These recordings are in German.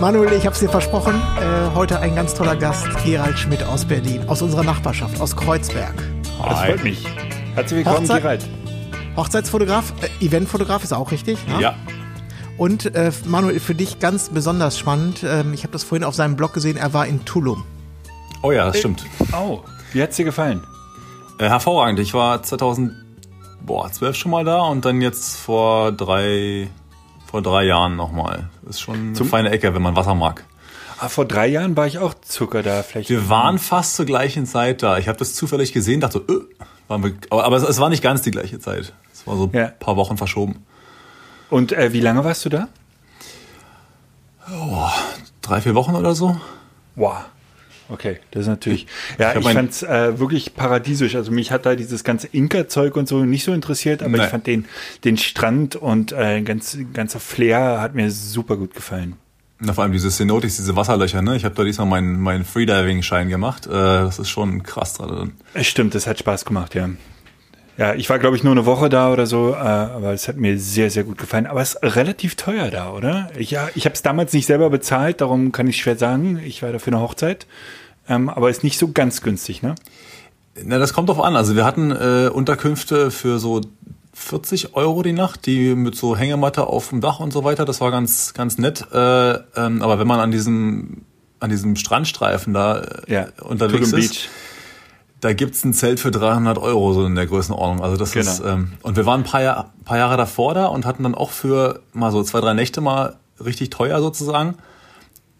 Manuel, ich habe es dir versprochen. Äh, heute ein ganz toller Gast, Gerald Schmidt aus Berlin, aus unserer Nachbarschaft, aus Kreuzberg. Das freut mich. Herzlich willkommen, Hochzeit- Gerald. Hochzeitsfotograf, äh, Eventfotograf ist auch richtig. ne? Ja. Und äh, Manuel, für dich ganz besonders spannend. Ähm, ich habe das vorhin auf seinem Blog gesehen. Er war in Tulum. Oh ja, das stimmt. Oh, wie hat's dir gefallen? Äh, hervorragend. Ich war 2012 schon mal da und dann jetzt vor drei, vor drei Jahren nochmal. Ist schon eine Zum- feine Ecke, wenn man Wasser mag. Ah, vor drei Jahren war ich auch Zucker da. Vielleicht. Wir waren fast zur gleichen Zeit da. Ich habe das zufällig gesehen, dachte so, äh, waren wir, aber, aber es, es war nicht ganz die gleiche Zeit. Es war so ein Ja. paar Wochen verschoben. Und äh, wie lange warst du da? Drei, vier Wochen oder so. Wow. Okay, das ist natürlich. Ja, Ich ich, mein- fand's äh, wirklich paradiesisch. Also mich hat da dieses ganze Inka-Zeug und so nicht so interessiert, aber Nee. ich fand den, den Strand und äh, ganz, ganzer Flair hat mir super gut gefallen. Na, vor allem diese Cenotes, diese Wasserlöcher, ne? Ich habe da diesmal meinen, meinen Freediving-Schein gemacht. Äh, das ist schon krass. Es stimmt, das hat Spaß gemacht, ja. Ja, ich war, glaube ich, nur eine Woche da oder so, äh, aber es hat mir sehr, sehr gut gefallen. Aber es ist relativ teuer da, oder? Ich, ja, ich habe es damals nicht selber bezahlt, darum kann ich schwer sagen. Ich war da für eine Hochzeit. Ähm, aber ist nicht so ganz günstig, ne? Na, das kommt drauf an. Also wir hatten äh, Unterkünfte für so 40 Euro die Nacht, die mit so Hängematte auf dem Dach und so weiter. Das war ganz, ganz nett. Äh, ähm, aber wenn man an diesem, an diesem Strandstreifen da äh, Ja, unterwegs Tulum ist, Beach. Da gibt's ein Zelt für 300 Euro so in der Größenordnung. Also das Genau. ist ähm, und wir waren ein paar, Jahr, paar Jahre davor da und hatten dann auch für mal so zwei, drei Nächte mal richtig teuer sozusagen.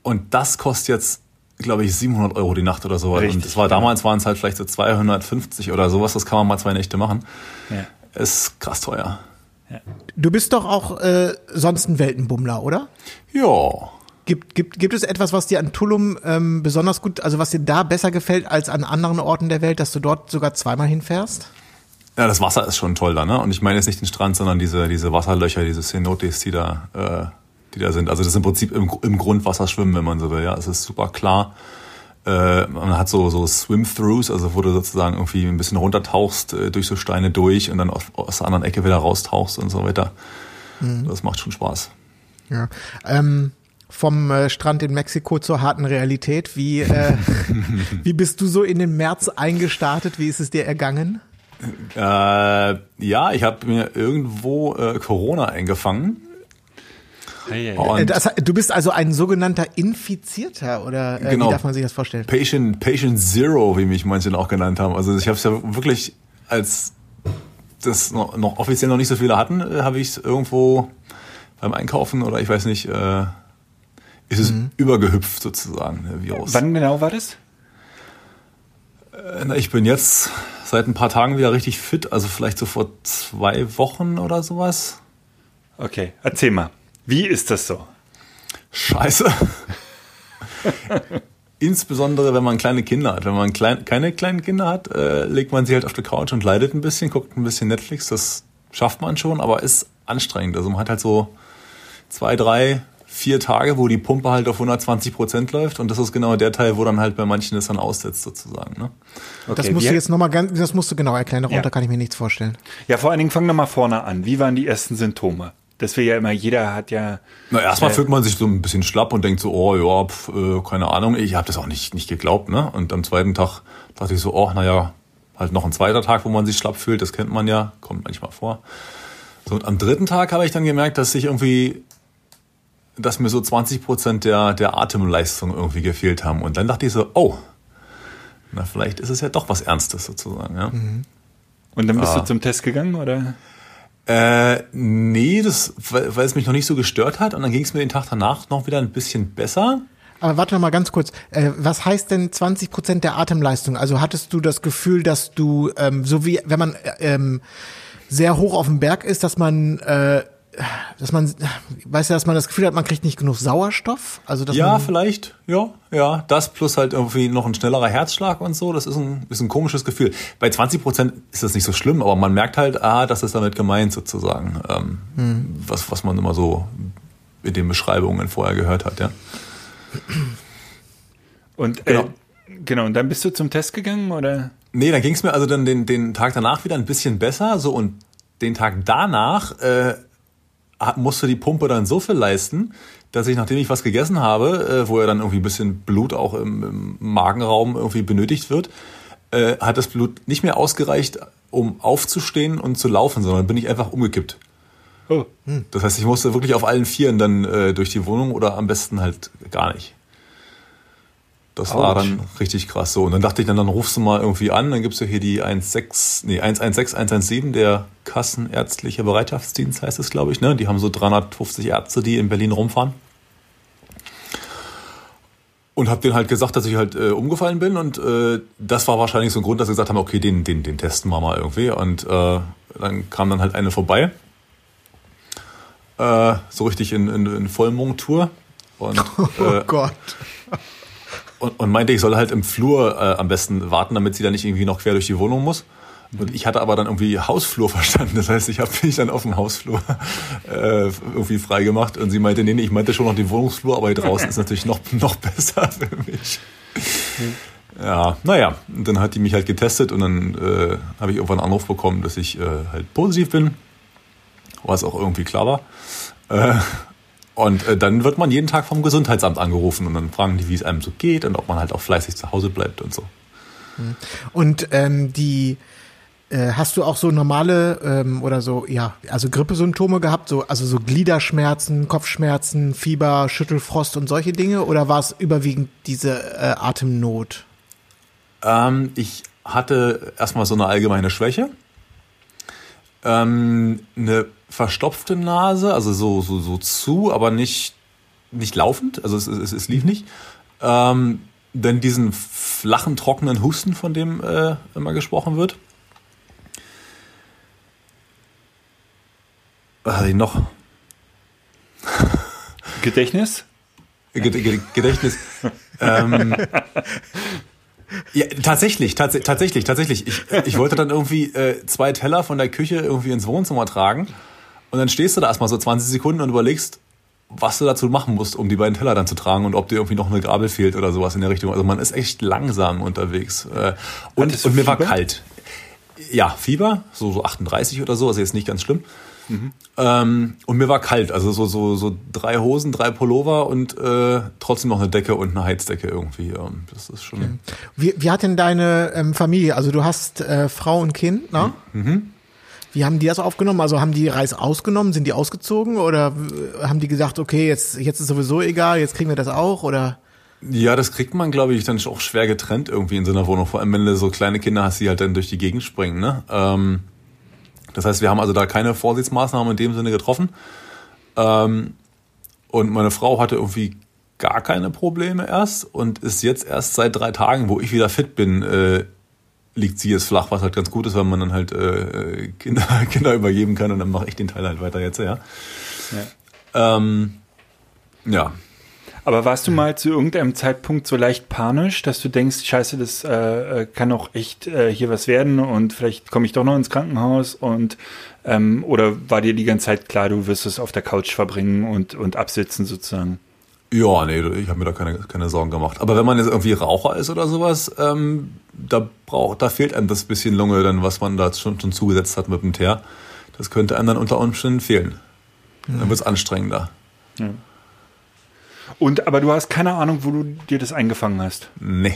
Und das kostet jetzt, glaube ich, 700 Euro die Nacht oder so. und Richtig, das war genau. damals waren es halt vielleicht so 250 oder sowas. Das kann man mal zwei Nächte machen. Ja. Ist krass teuer. Du bist doch auch äh, sonst ein Weltenbummler, oder? Ja. Gibt, gibt, gibt es etwas, was dir an Tulum ähm, besonders gut, also was dir da besser gefällt als an anderen Orten der Welt, dass du dort sogar zweimal hinfährst? Ja, das Wasser ist schon toll da, ne? Und ich meine jetzt nicht den Strand, sondern diese, diese Wasserlöcher, diese Cenotes, die da, äh, die da sind. Also das ist im Prinzip im, im Grundwasser schwimmen, wenn man so will. Ja, es ist super klar. Äh, man hat so, so Swim-Throughs, also wo du sozusagen irgendwie ein bisschen runtertauchst, äh, durch so Steine durch und dann auf, aus der anderen Ecke wieder raustauchst und so weiter. Das macht schon Spaß. Ja. Ähm, vom äh, Strand in Mexiko zur harten Realität. Wie, äh, wie bist du so in den März eingestartet? Wie ist es dir ergangen? Äh, ja, ich habe mir irgendwo äh, Corona eingefangen. Und Das, du bist also ein sogenannter Infizierter oder äh, Genau. wie darf man sich das vorstellen? Patient, Patient Zero, wie mich manche auch genannt haben. Also ich habe es ja wirklich, als das noch, noch offiziell noch nicht so viele hatten, äh, habe ich es irgendwo beim Einkaufen oder ich weiß nicht, äh, ist es übergehüpft sozusagen, der Virus. Wann genau war das? Äh, na, Ich bin jetzt seit ein paar Tagen wieder richtig fit, also vielleicht so vor zwei Wochen oder sowas. Okay, erzähl mal. Wie ist das so? Scheiße. Insbesondere, wenn man kleine Kinder hat. Wenn man klein, keine kleinen Kinder hat, äh, legt man sie halt auf die Couch und leidet ein bisschen, guckt ein bisschen Netflix. Das schafft man schon, aber ist anstrengend. Also man hat halt so zwei, drei, vier Tage, wo die Pumpe halt auf 120 Prozent läuft. Und das ist genau der Teil, wo dann halt bei manchen es dann aussetzt sozusagen. Ne? das Okay, musst wie- du jetzt nochmal ganz, das musst du genau erklären. Darunter Ja. kann ich mir nichts vorstellen. Ja, vor allen Dingen fang doch mal vorne an. Wie waren die ersten Symptome? Das wir ja immer, jeder hat ja. Na, erstmal Äh, fühlt man sich so ein bisschen schlapp und denkt so, oh ja, pf, äh, keine Ahnung. Ich habe das auch nicht, nicht geglaubt, ne? Und am zweiten Tag dachte ich so, oh, naja, halt noch ein zweiter Tag, wo man sich schlapp fühlt, das kennt man ja, kommt manchmal vor. So, und am dritten Tag habe ich dann gemerkt, dass ich irgendwie, dass mir so 20 Prozent der, der Atemleistung irgendwie gefehlt haben. Und dann dachte ich so, oh, na, vielleicht ist es ja doch was Ernstes sozusagen, ja. Und dann bist Ah. du zum Test gegangen, oder? Äh, nee, das, weil, weil es mich noch nicht so gestört hat. Und dann ging es mir den Tag danach noch wieder ein bisschen besser. Aber warte noch mal ganz kurz. Äh, was heißt denn 20 Prozent der Atemleistung? Also hattest du das Gefühl, dass du, ähm, so wie wenn man äh, ähm, sehr hoch auf dem Berg ist, dass man äh, dass man, weißt du, dass man das Gefühl hat, man kriegt nicht genug Sauerstoff? Also, dass Ja, man, vielleicht, ja, ja. Das plus halt irgendwie noch ein schnellerer Herzschlag und so, das ist ein, ist ein komisches Gefühl. Bei 20 Prozent ist das nicht so schlimm, aber man merkt halt, ah, das ist damit gemeint sozusagen, ähm, was, was man immer so in den Beschreibungen vorher gehört hat, ja. Und Genau. äh, genau, und dann bist du zum Test gegangen oder? Nee, dann ging es mir also dann den, den Tag danach wieder ein bisschen besser, so und den Tag danach äh, musste die Pumpe dann so viel leisten, dass ich, nachdem ich was gegessen habe, äh, wo ja dann irgendwie ein bisschen Blut auch im, im Magenraum irgendwie benötigt wird, äh, hat das Blut nicht mehr ausgereicht, um aufzustehen und zu laufen, sondern bin ich einfach umgekippt. Oh. Das heißt, ich musste wirklich auf allen Vieren dann äh, durch die Wohnung oder am besten halt gar nicht. Das war Autsch. dann richtig krass so. Und dann dachte ich, dann, dann rufst du mal irgendwie an, dann gibt's ja hier die 16, nee, 116, 117, der Kassenärztliche Bereitschaftsdienst heißt es, glaube ich. Ne? Die haben so 350 Ärzte, die in Berlin rumfahren. Und hab denen halt gesagt, dass ich halt äh, umgefallen bin und äh, das war wahrscheinlich so ein Grund, dass sie gesagt haben, okay, den, den, den testen wir mal irgendwie. Und äh, dann kam dann halt eine vorbei, äh, so richtig in, in, in Vollmontur und, oh äh, Gott. Und, und meinte, ich soll halt im Flur äh, am besten warten, damit sie dann nicht irgendwie noch quer durch die Wohnung muss. Und ich hatte aber dann irgendwie Hausflur verstanden. Das heißt, ich habe mich dann auf dem Hausflur äh, irgendwie frei gemacht. Und sie meinte, nee, nee, ich meinte schon noch den Wohnungsflur, aber hier draußen ist natürlich noch, noch besser für mich. Ja, naja, und dann hat die mich halt getestet und dann äh, habe ich irgendwann einen Anruf bekommen, dass ich äh, halt positiv bin, was auch irgendwie klar war. Äh, und äh, dann wird man jeden Tag vom Gesundheitsamt angerufen und dann fragen die, wie es einem so geht und ob man halt auch fleißig zu Hause bleibt und so. Und ähm, die äh, hast du auch so normale ähm, oder so, ja, also Grippesymptome gehabt, so, also so Gliederschmerzen, Kopfschmerzen, Fieber, Schüttelfrost und solche Dinge? Oder war es überwiegend diese äh, Atemnot? Ähm, ich hatte erstmal so eine allgemeine Schwäche, ähm, eine verstopfte Nase, also so, so, so zu, aber nicht, nicht laufend, also es, es, es lief nicht. Ähm, dann diesen flachen, trockenen Husten, von dem äh, immer gesprochen wird. Was hatte ich noch? Gedächtnis? Ged- Ged- Gedächtnis. ähm, ja, tatsächlich, tats tatsächlich, tatsächlich. Ich, ich wollte dann irgendwie äh, zwei Teller von der Küche irgendwie ins Wohnzimmer tragen und dann stehst du da erstmal so 20 Sekunden und überlegst, was du dazu machen musst, um die beiden Teller dann zu tragen und ob dir irgendwie noch eine Gabel fehlt oder sowas in der Richtung. Also man ist echt langsam unterwegs. Äh, und, und mir war kalt. Ja, Fieber, so, so 38 oder so, also jetzt nicht ganz schlimm. Ähm, und mir war kalt, also so, so, so drei Hosen, drei Pullover und äh, trotzdem noch eine Decke und eine Heizdecke irgendwie. Das ist schon. Wie, wie hat denn deine ähm, Familie, also du hast äh, Frau und Kind, ne? Wie haben die das aufgenommen? Also haben die Reis ausgenommen, sind die ausgezogen oder äh, haben die gesagt, okay, jetzt, jetzt ist sowieso egal, jetzt kriegen wir das auch oder? Ja, das kriegt man, glaube ich, dann auch schwer getrennt irgendwie in so einer Wohnung. Vor allem, wenn du so kleine Kinder hast, die halt dann durch die Gegend springen. Ne? Ähm, das heißt, wir haben also da keine Vorsichtsmaßnahmen in dem Sinne getroffen. Ähm, und meine Frau hatte irgendwie gar keine Probleme erst und ist jetzt erst seit drei Tagen, wo ich wieder fit bin, äh, liegt sie jetzt flach, was halt ganz gut ist, weil man dann halt äh, Kinder, Kinder übergeben kann und dann mache ich den Teil halt weiter jetzt, ja. Ja. Ähm, ja. Aber warst du mal zu irgendeinem Zeitpunkt so leicht panisch, dass du denkst, scheiße, das äh, äh, kann auch echt äh, hier was werden und vielleicht komme ich doch noch ins Krankenhaus und ähm, oder war dir die ganze Zeit klar, du wirst es auf der Couch verbringen und, und absitzen sozusagen? Ja, nee, ich habe mir da keine, keine Sorgen gemacht. Aber wenn man jetzt irgendwie Raucher ist oder sowas, ähm, da braucht, da fehlt einem das bisschen Lunge, dann was man da schon, schon zugesetzt hat mit dem Teer. Das könnte einem dann unter Umständen fehlen. Dann wird's anstrengender. Und aber du hast keine Ahnung, wo du dir das eingefangen hast. Nee.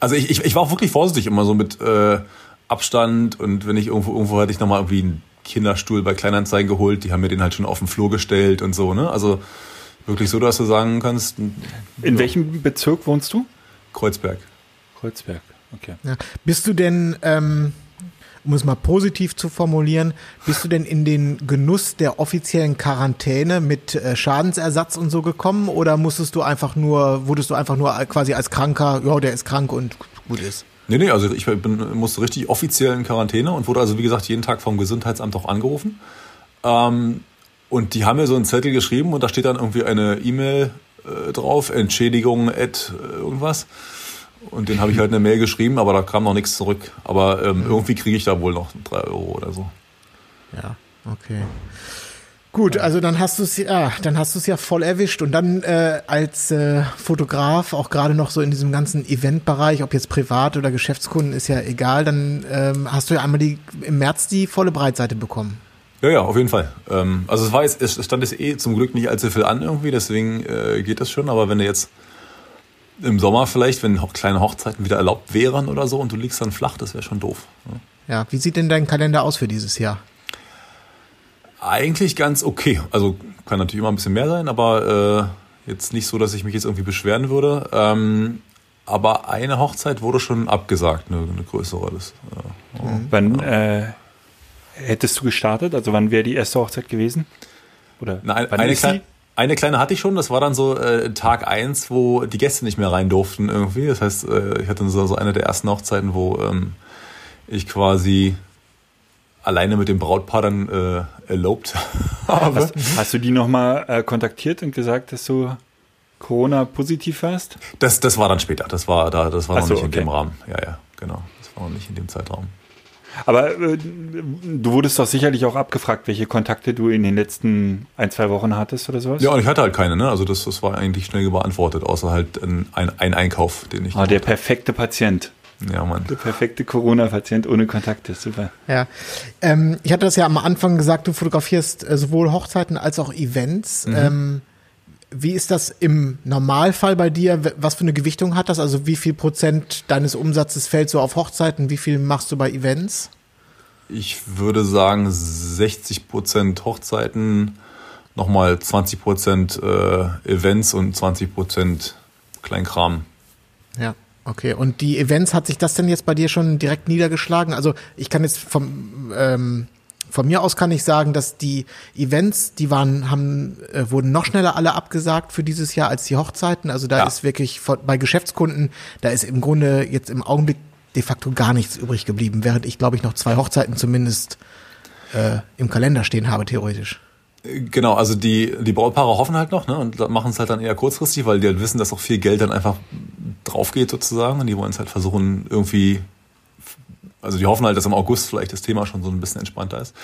Also ich, ich, ich war auch wirklich vorsichtig immer so mit äh, Abstand und wenn ich irgendwo, irgendwo hatte ich nochmal irgendwie einen Kinderstuhl bei Kleinanzeigen geholt, die haben mir den halt schon auf den Flur gestellt und so, ne? Also wirklich so, dass du sagen kannst, In welchem Bezirk wohnst du? Kreuzberg. Kreuzberg. Okay. Ja. Bist du denn, ähm, um es mal positiv zu formulieren, bist du denn in den Genuss der offiziellen Quarantäne mit äh, Schadensersatz und so gekommen oder musstest du einfach nur, wurdest du einfach nur quasi als Kranker, ja, der ist krank und gut ist? Nee, nee, also ich bin, musste richtig offiziell in Quarantäne und wurde also, wie gesagt, jeden Tag vom Gesundheitsamt auch angerufen. Ähm, Und die haben mir so einen Zettel geschrieben und da steht dann irgendwie eine E-Mail äh, drauf, Entschädigung at äh, irgendwas. Und den habe ich halt eine Mail geschrieben, aber da kam noch nichts zurück. Aber ähm, irgendwie kriege ich da wohl noch drei Euro oder so. Ja, okay. Gut, also dann hast du es ja, dann hast du es ja voll erwischt und dann äh, als äh, Fotograf auch gerade noch so in diesem ganzen Eventbereich, ob jetzt privat oder Geschäftskunden, ist ja egal. Dann ähm, hast du ja einmal die im März die volle Breitseite bekommen. Ja, ja, auf jeden Fall. Ähm, also es war jetzt, es stand jetzt eh zum Glück nicht allzu viel an irgendwie, deswegen äh, geht das schon. Aber wenn du jetzt im Sommer vielleicht, wenn kleine Hochzeiten wieder erlaubt wären oder so und du liegst dann flach, das wäre schon doof. ne? Ja, wie sieht denn dein Kalender aus für dieses Jahr? Eigentlich ganz okay. Also kann natürlich immer ein bisschen mehr sein, aber äh, jetzt nicht so, dass ich mich jetzt irgendwie beschweren würde. Ähm, aber eine Hochzeit wurde schon abgesagt, eine, eine größere. Das, äh, Wann äh, hättest du gestartet? Also wann wäre die erste Hochzeit gewesen? Oder Na, ein, wann eine, sie? eine kleine hatte ich schon, das war dann so äh, Tag eins, wo die Gäste nicht mehr rein durften irgendwie. Das heißt, äh, ich hatte so, so eine der ersten Hochzeiten, wo ähm, ich quasi alleine mit dem Brautpaar dann äh, erlaubt habe. Hast, hast du die nochmal äh, kontaktiert und gesagt, dass du Corona-positiv warst? Das, das war dann später, das war da, das war noch so, nicht in okay. dem Rahmen. Ja, ja, genau. Das war noch nicht in dem Zeitraum. Aber äh, du wurdest doch sicherlich auch abgefragt, welche Kontakte du in den letzten ein, zwei Wochen hattest oder sowas? Ja, und ich hatte halt keine, ne? Also das, das war eigentlich schnell beantwortet, außer halt ein, ein, ein Einkauf, den ich. Ah, der perfekte Patient. ja, Mann. Der perfekte Corona-Patient ohne Kontakte. Super. Ja, ähm, ich hatte das ja am Anfang gesagt, du fotografierst äh, sowohl Hochzeiten als auch Events. Ähm, wie ist das im Normalfall bei dir? Was für eine Gewichtung hat das? Also wie viel Prozent deines Umsatzes fällt so auf Hochzeiten? Wie viel machst du bei Events? Ich würde sagen 60 Prozent Hochzeiten, nochmal 20 Prozent äh, Events und 20 Prozent Kleinkram. Ja. Okay, und die Events, hat sich das denn jetzt bei dir schon direkt niedergeschlagen? Also ich kann jetzt vom, ähm, von mir aus kann ich sagen, dass die Events, die waren, haben, äh, wurden noch schneller alle abgesagt für dieses Jahr als die Hochzeiten. Also da Ja. ist wirklich von, bei Geschäftskunden, da ist im Grunde jetzt im Augenblick de facto gar nichts übrig geblieben, während ich glaube ich noch zwei Hochzeiten zumindest äh, im Kalender stehen habe, theoretisch. Genau, also die, die Brautpaare hoffen halt noch ne, und machen es halt dann eher kurzfristig, weil die halt wissen, dass auch viel Geld dann einfach drauf geht sozusagen und die wollen es halt versuchen irgendwie, also die hoffen halt, dass im August vielleicht das Thema schon so ein bisschen entspannter ist.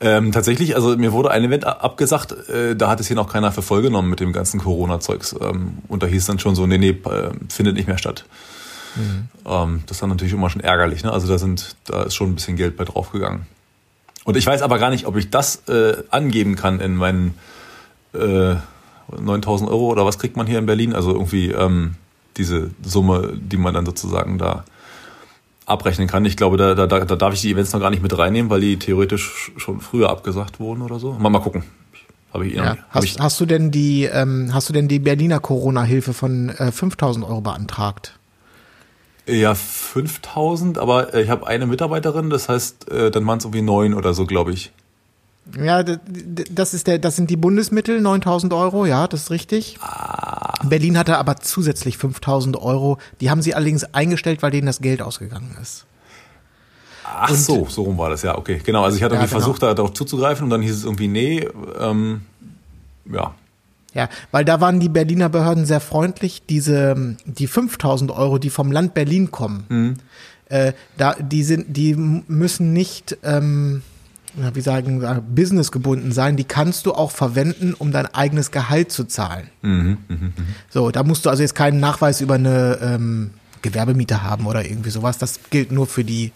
Ähm, tatsächlich, also mir wurde ein Event abgesagt, äh, da hat es hier noch keiner für voll genommen mit dem ganzen Corona-Zeugs ähm, und da hieß dann schon so, nee, nee, äh, findet nicht mehr statt. Ähm, das ist dann natürlich immer schon ärgerlich, ne? also da sind, da ist schon ein bisschen Geld bei draufgegangen. Und ich weiß aber gar nicht, ob ich das äh, angeben kann in meinen äh, 9000 Euro oder was kriegt man hier in Berlin? Also irgendwie ähm, diese Summe, die man dann sozusagen da abrechnen kann. Ich glaube, da, da, da da darf ich die Events noch gar nicht mit reinnehmen, weil die theoretisch schon früher abgesagt wurden oder so. Mal, mal gucken. Habe ich, eh Ja. Hast, ich, hast du denn die, ähm, hast du denn die Berliner Corona-Hilfe von äh, 5000 Euro beantragt? ja, 5000, aber äh, ich habe eine Mitarbeiterin, das heißt, äh, dann waren es irgendwie neun oder so, glaube ich. Ja, das ist der, das sind die Bundesmittel, 9000 Euro, ja, das ist richtig. Berlin hatte aber zusätzlich 5000 Euro. Die haben sie allerdings eingestellt, weil denen das Geld ausgegangen ist. Ach so, so rum war das, ja, okay. Genau, also ich hatte Ja, irgendwie genau. versucht, da darauf zuzugreifen und dann hieß es irgendwie, nee, ähm, ja, Ja, weil da waren die Berliner Behörden sehr freundlich. Diese, die 5000 Euro, die vom Land Berlin kommen, äh, da, die sind, die müssen nicht, ähm, wie sagen, wir, businessgebunden sein. Die kannst du auch verwenden, um dein eigenes Gehalt zu zahlen. So, da musst du also jetzt keinen Nachweis über eine ähm, Gewerbemiete haben oder irgendwie sowas. Das gilt nur für die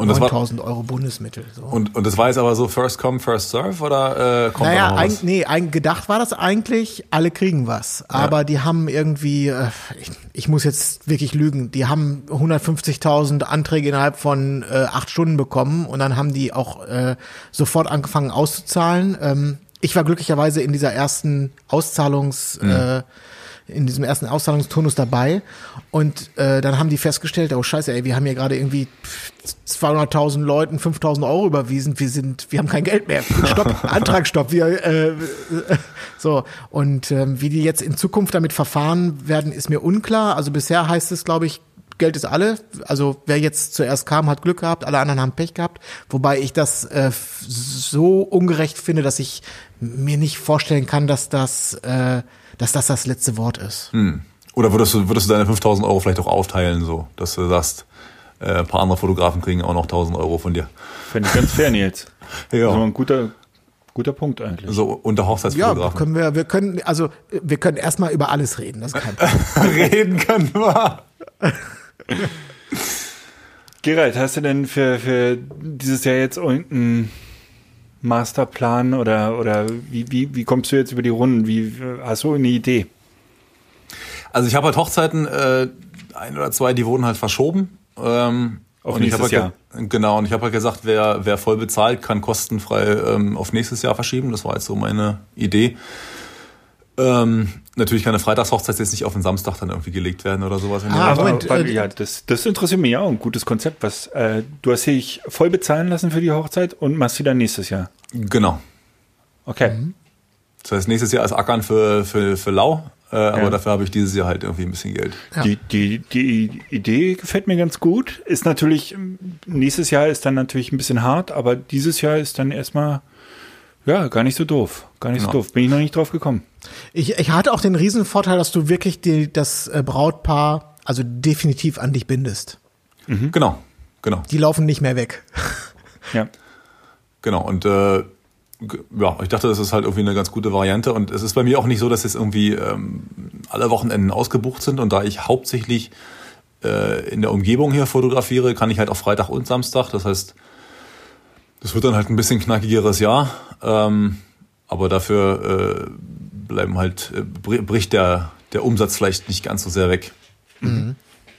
Und das, war, 9000 Euro Bundesmittel. So. und, und das war jetzt aber so First Come, First Serve oder äh, kommt da Naja, noch ein, was? nee, gedacht war das eigentlich, alle kriegen was. Aber die haben irgendwie, äh, ich, ich muss jetzt wirklich lügen, die haben 150.000 Anträge innerhalb von äh, acht Stunden bekommen und dann haben die auch äh, sofort angefangen auszuzahlen. Ähm, ich war glücklicherweise in dieser ersten Auszahlungs, äh, in diesem ersten Auszahlungsturnus dabei. Und äh, dann haben die festgestellt, oh scheiße, ey, wir haben hier gerade irgendwie 200.000 Leuten 5.000 Euro überwiesen, wir sind, wir haben kein Geld mehr, stopp, Antragstopp, wir, äh, so. Und ähm, wie die jetzt in Zukunft damit verfahren werden, ist mir unklar. Also bisher heißt es, glaube ich, Geld ist alle. Also wer jetzt zuerst kam, hat Glück gehabt, alle anderen haben Pech gehabt. Wobei ich das äh, so ungerecht finde, dass ich mir nicht vorstellen kann, dass das, äh, dass das das letzte Wort ist. Oder würdest du, würdest du deine 5000 Euro vielleicht auch aufteilen, so, dass du sagst, äh, ein paar andere Fotografen kriegen auch noch 1000 Euro von dir. Finde ich ganz fair, Nils. Ja. Also ein guter, guter Punkt eigentlich. So unter Ja, Hochzeitsfotografen. können wir, wir können, also wir können erstmal über alles reden. Das ist kein Problem. reden können wir. Gerald, hast du denn für, für dieses Jahr jetzt irgendeinen Masterplan oder, oder wie, wie, wie kommst du jetzt über die Runden? Wie, hast du eine Idee? Also ich habe halt Hochzeiten, äh, ein oder zwei, die wurden halt verschoben. Ähm, Auf und ich nächstes hab halt ge- Genau, und ich habe halt gesagt, wer, wer voll bezahlt, kann kostenfrei ähm, auf nächstes Jahr verschieben. Das war jetzt so meine Idee. Ähm, natürlich kann eine Freitagshochzeit jetzt nicht auf den Samstag dann irgendwie gelegt werden oder sowas. Ah. Moment, weil, äh, ja, das, das interessiert mich ja auch. Ein gutes Konzept. Was, äh, du hast dich voll bezahlen lassen für die Hochzeit und machst sie dann nächstes Jahr. Genau. Okay. Das heißt, nächstes Jahr ist Ackern für, für, für lau, äh, aber Ja. dafür habe ich dieses Jahr halt irgendwie ein bisschen Geld. Ja. Die, die, die Idee gefällt mir ganz gut. Ist natürlich, nächstes Jahr ist dann natürlich ein bisschen hart, aber dieses Jahr ist dann erstmal, ja, gar nicht so doof. Gar nicht so Genau. doof. Bin ich noch nicht drauf gekommen. Ich, ich hatte auch den Riesenvorteil, dass du wirklich die, das äh, Brautpaar also definitiv an dich bindest. Genau, genau, Die laufen nicht mehr weg. Ja. genau. Und äh, ja, ich dachte, das ist halt irgendwie eine ganz gute Variante. Und es ist bei mir auch nicht so, dass jetzt irgendwie ähm, alle Wochenenden ausgebucht sind. Und da ich hauptsächlich äh, in der Umgebung hier fotografiere, kann ich halt auch Freitag und Samstag. Das heißt, das wird dann halt ein bisschen knackigeres Jahr. Ähm, aber dafür äh, bleiben halt, äh, br- bricht der, der Umsatz vielleicht nicht ganz so sehr weg.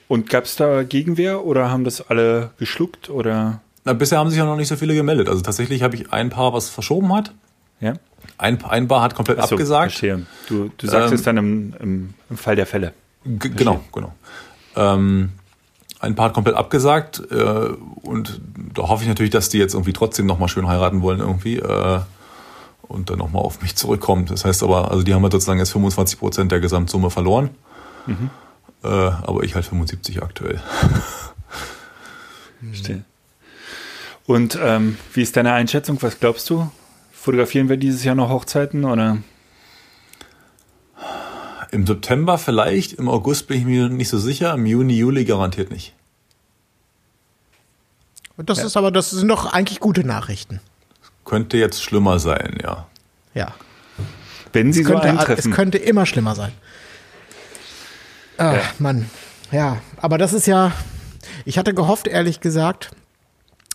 Und gab es da Gegenwehr oder haben das alle geschluckt oder? Na, bisher haben sich ja noch nicht so viele gemeldet. Also tatsächlich habe ich ein Paar, was verschoben hat. Ja. Ein, ein Paar hat komplett so, abgesagt. Verstehe. Du, du sagst Ähm, es dann im, im, im Fall der Fälle. Genau, genau. Ähm, ein Paar hat komplett abgesagt äh, und da hoffe ich natürlich, dass die jetzt irgendwie trotzdem nochmal schön heiraten wollen irgendwie äh, und dann nochmal auf mich zurückkommen. Das heißt aber, also die haben halt sozusagen jetzt 25 Prozent der Gesamtsumme verloren, äh, aber ich halt 75 aktuell. Verstehe. Und ähm, wie ist deine Einschätzung? Was glaubst du? Fotografieren wir dieses Jahr noch Hochzeiten oder? Im September vielleicht, im August bin ich mir nicht so sicher, im Juni, Juli garantiert nicht. Das ist aber, das sind doch eigentlich gute Nachrichten. Könnte jetzt schlimmer sein, ja. Ja. Wenn sie Es so könnte, es eintreffen. könnte immer schlimmer sein. Ach, Mann. Ja, aber das ist ja, ich hatte gehofft, ehrlich gesagt,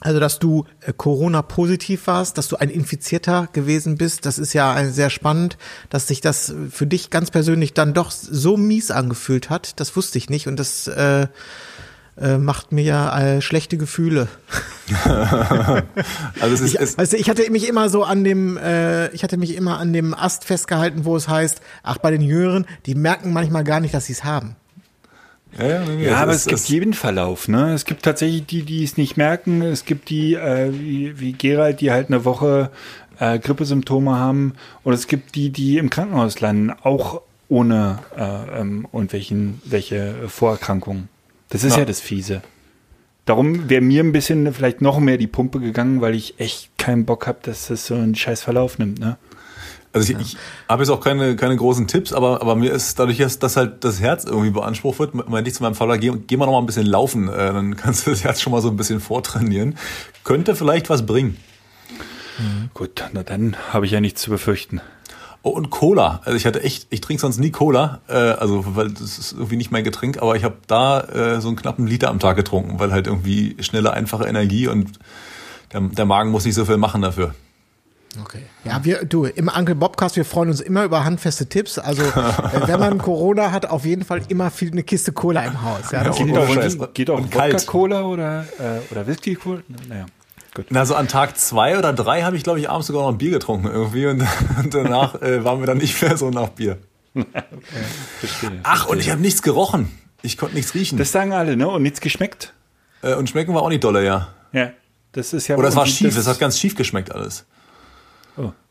also dass du äh, Corona-positiv warst, dass du ein Infizierter gewesen bist. Das ist ja ein, sehr spannend, dass sich das für dich ganz persönlich dann doch so mies angefühlt hat. Das wusste ich nicht und das äh, äh, macht mir ja äh, schlechte Gefühle. Also es ist, Ich, es, weißt du, ich hatte mich immer so an dem, äh, ich hatte mich immer an dem Ast festgehalten, wo es heißt, ach, bei den Jüngeren, die merken manchmal gar nicht, dass sie es haben. ja, ja, Ja, aber es ist- gibt jeden Verlauf. Ne? Es gibt tatsächlich die, die es nicht merken. Es gibt die, äh, wie, wie Gerald, die halt eine Woche äh, Grippesymptome haben. Und es gibt die, die im Krankenhaus landen, auch ohne äh, ähm, irgendwelchen welche Vorerkrankungen. Das ist ja, Ja. das Fiese. Darum wäre mir ein bisschen vielleicht noch mehr die Pumpe gegangen, weil ich echt keinen Bock habe, dass das so einen scheiß Verlauf nimmt. Ne? Also ich, ich habe jetzt auch keine, keine großen Tipps, aber, aber mir ist dadurch, dass, dass halt das Herz irgendwie beansprucht wird, meinte ich zu meinem Vater, geh, geh mal noch mal ein bisschen laufen, äh, dann kannst du das Herz schon mal so ein bisschen vortrainieren. Könnte vielleicht was bringen. Gut, na dann habe ich ja nichts zu befürchten. Oh, und Cola. Also ich hatte echt, ich trinke sonst nie Cola, äh, also weil das ist irgendwie nicht mein Getränk, aber ich habe da äh, so einen knappen Liter am Tag getrunken, weil halt irgendwie schnelle, einfache Energie und der, der Magen muss nicht so viel machen dafür. Okay. Ja, wir, du, im Uncle Bobcast, wir freuen uns immer über handfeste Tipps. Also, äh, wenn man Corona hat, auf jeden Fall immer viel eine Kiste Cola im Haus. Ja, das Ja, Geht auch, geht auch. Wodka-Cola oder, äh, oder Whisky-Cola? Naja, gut. Na, so an Tag zwei oder drei habe ich, glaube ich, abends sogar noch ein Bier getrunken irgendwie und, und danach äh, waren wir dann nicht mehr so nach Bier. Verstehe. Ach, und ich habe nichts gerochen. Ich konnte nichts riechen. Das sagen alle, ne? Und nichts geschmeckt? äh, und schmecken war auch nicht dolle, ja. Ja. Das ist ja. Oder es war schief, das- es hat ganz schief geschmeckt alles.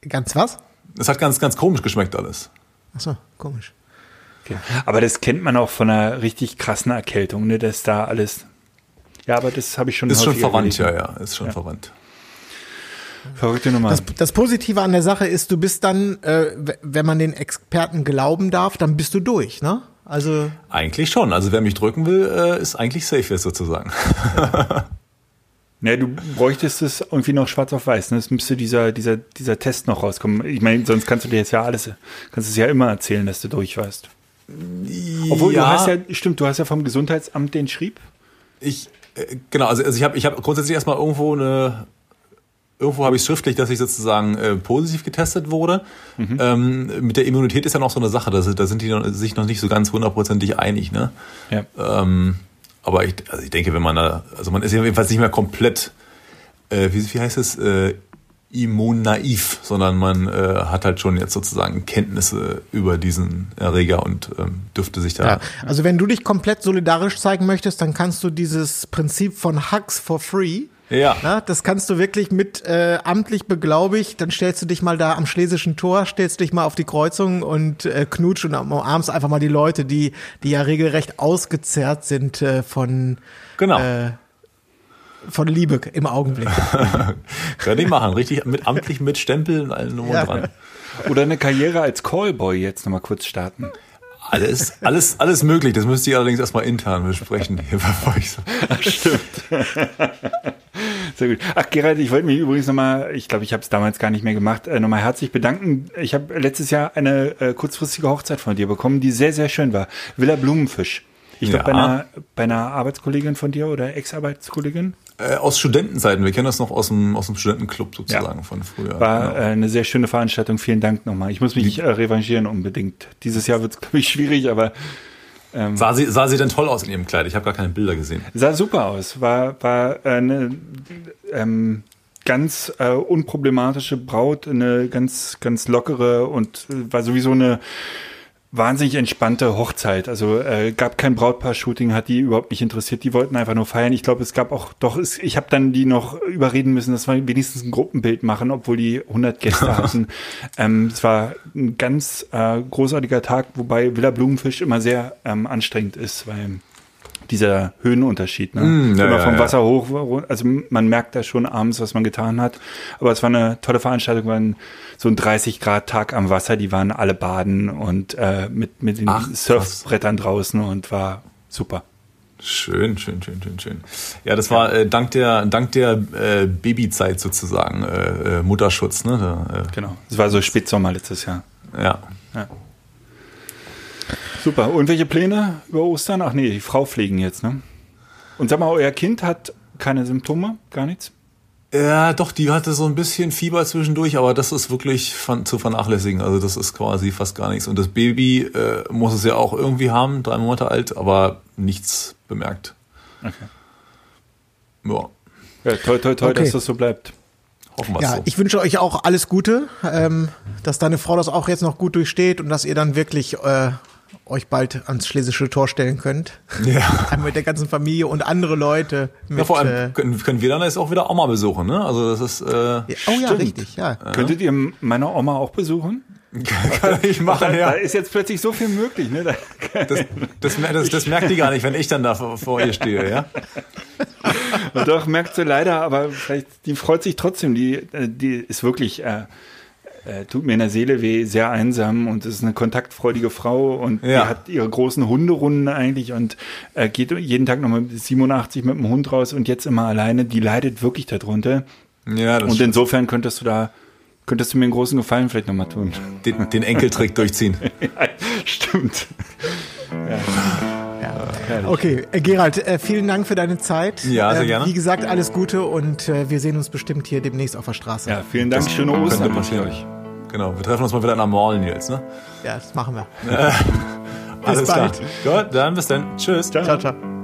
Ganz was? Es hat ganz, ganz komisch geschmeckt alles. Ach so, komisch. Okay. Aber das kennt man auch von einer richtig krassen Erkältung, ne, dass da alles. Ja, aber das habe ich schon Ist schon verwandt, gelesen. ja, ja, ist schon verwandt. Verrückte Nummer. Das, das Positive an der Sache ist, du bist dann, äh, wenn man den Experten glauben darf, dann bist du durch, ne? Also Eigentlich schon. Also wer mich drücken will, äh, ist eigentlich safe sozusagen. Ja, du bräuchtest es irgendwie noch schwarz auf weiß. Ne? Es müsste dieser, dieser, dieser Test noch rauskommen. Ich meine, sonst kannst du dir jetzt ja alles, kannst es ja immer erzählen, dass du durch warst. Obwohl du hast ja, stimmt, du hast ja vom Gesundheitsamt den schrieb. Ich, genau, also, also ich habe ich hab grundsätzlich erstmal irgendwo eine, irgendwo habe ich schriftlich, dass ich sozusagen äh, positiv getestet wurde. Ähm, mit der Immunität ist ja noch so eine Sache, da, sind- da sind die noch, sich noch nicht so ganz hundertprozentig einig, ne? Ja. Ähm, aber ich, also ich denke, wenn man da, also man ist ja jedenfalls nicht mehr komplett, äh, wie, wie heißt es, äh, immunnaiv, sondern man äh, hat halt schon jetzt sozusagen Kenntnisse über diesen Erreger und ähm, dürfte sich da Ja, also wenn du dich komplett solidarisch zeigen möchtest, dann kannst du dieses Prinzip von Hugs for Free, Ja. na, das kannst du wirklich mit äh, amtlich beglaubigt, dann stellst du dich mal da am Schlesischen Tor, stellst dich mal auf die Kreuzung und äh, knutscht und umarmst einfach mal die Leute, die, die ja regelrecht ausgezerrt sind äh, von, Genau. äh, von Liebe im Augenblick. Könnte ich machen, richtig mit amtlich mit Stempel und allem drum und Ja. dran. Oder eine Karriere als Callboy jetzt nochmal kurz starten. Alles, alles, alles möglich. Das müsste ich allerdings erstmal intern besprechen, hier, bevor ich so. Sehr gut. Ach, Gerald, ich wollte mich übrigens nochmal, ich glaube, ich habe es damals gar nicht mehr gemacht, äh, nochmal herzlich bedanken. Ich habe letztes Jahr eine äh, kurzfristige Hochzeit von dir bekommen, die sehr, sehr schön war. Villa Blumenfisch. Ich glaube, Ja. bei, einer, bei einer Arbeitskollegin von dir oder Ex-Arbeitskollegin. Äh, aus Studentenzeiten, wir kennen das noch aus dem, aus dem Studentenclub sozusagen von früher. War Genau. äh, eine sehr schöne Veranstaltung. Vielen Dank nochmal. Ich muss mich äh, revanchieren unbedingt. Dieses Jahr wird es, glaube ich, schwierig, aber Sah sie, sah sie denn toll aus in ihrem Kleid? Ich habe gar keine Bilder gesehen. sah super aus. War, war eine ähm, ganz äh, unproblematische Braut, eine ganz, ganz lockere und äh, war sowieso eine wahnsinnig entspannte Hochzeit. Also äh, gab kein Brautpaar-Shooting, hat die überhaupt nicht interessiert. Die wollten einfach nur feiern. Ich glaube, es gab auch doch, es, ich habe dann die noch überreden müssen, dass wir wenigstens ein Gruppenbild machen, obwohl die 100 Gäste hatten. ähm, es war ein ganz äh, großartiger Tag, wobei Villa Blumenfisch immer sehr ähm, anstrengend ist, weil dieser Höhenunterschied, ne? Mm, ja, Immer vom ja. Wasser hoch, also man merkt da schon abends, was man getan hat. Aber es war eine tolle Veranstaltung, war ein, so ein 30 Grad Tag am Wasser, die waren alle baden und äh, mit, mit den Ach, Surfbrettern draußen und war super. Schön, schön, schön, schön, schön. Ja, das war äh, dank der, dank der äh, Babyzeit sozusagen, äh, äh, Mutterschutz, ne? Da, Genau. Es war so Spätsommer letztes Jahr. äh, ja. Ja. Super. Und welche Pläne über Ostern? Ach nee, die Frau pflegen jetzt, ne? Und sag mal, euer Kind hat keine Symptome? Gar nichts? Ja, doch, die hatte so ein bisschen Fieber zwischendurch, aber das ist wirklich von, zu vernachlässigen. Also das ist quasi fast gar nichts. Und das Baby äh, muss es ja auch irgendwie haben, drei Monate alt, aber nichts bemerkt. Okay. Ja, Ja, toi, toi, toi, Okay. dass das so bleibt. hoffen wir Ja, so. ich wünsche euch auch alles Gute, ähm, dass deine Frau das auch jetzt noch gut durchsteht und dass ihr dann wirklich äh, euch bald ans Schlesische Tor stellen könnt. ja. Einmal mit der ganzen Familie und andere Leute. Mit, ja, vor äh, allem können, können wir dann jetzt auch wieder Oma besuchen, ne? Also das ist äh, ja, oh ja, Stimmt. richtig, ja. Könntet ihr meine Oma auch besuchen? kann ich Da, machen, da ja. ist jetzt plötzlich so viel möglich, ne? Da, Das, das, das, das merkt die gar nicht, wenn ich dann da vor, vor ihr stehe, ja? Doch, merkt sie leider, aber vielleicht, die freut sich trotzdem. Die, äh, die ist wirklich, äh, äh, tut mir in der Seele weh, sehr einsam und ist eine kontaktfreudige Frau und die Ja. hat ihre großen Hunderunden eigentlich und äh, geht jeden Tag nochmal bis 87 mit dem Hund raus und jetzt immer alleine. Die leidet wirklich darunter. Ja, das Und insofern könntest du da, könntest du mir einen großen Gefallen vielleicht nochmal tun. den, den Enkeltrick durchziehen. Stimmt. Okay, äh, Gerald, äh, vielen Dank für deine Zeit. Ja, sehr Äh, gerne. Wie gesagt, alles Gute und äh, wir sehen uns bestimmt hier demnächst auf der Straße. Ja, vielen Dank. Schöne könnte Ostern wünsche ich passieren. euch. Genau, wir treffen uns mal wieder in der Mall, Nils, ne? Ja, das machen wir. Alles bald. klar. Gut, dann bis dann. Tschüss. Ciao, ciao. Buenos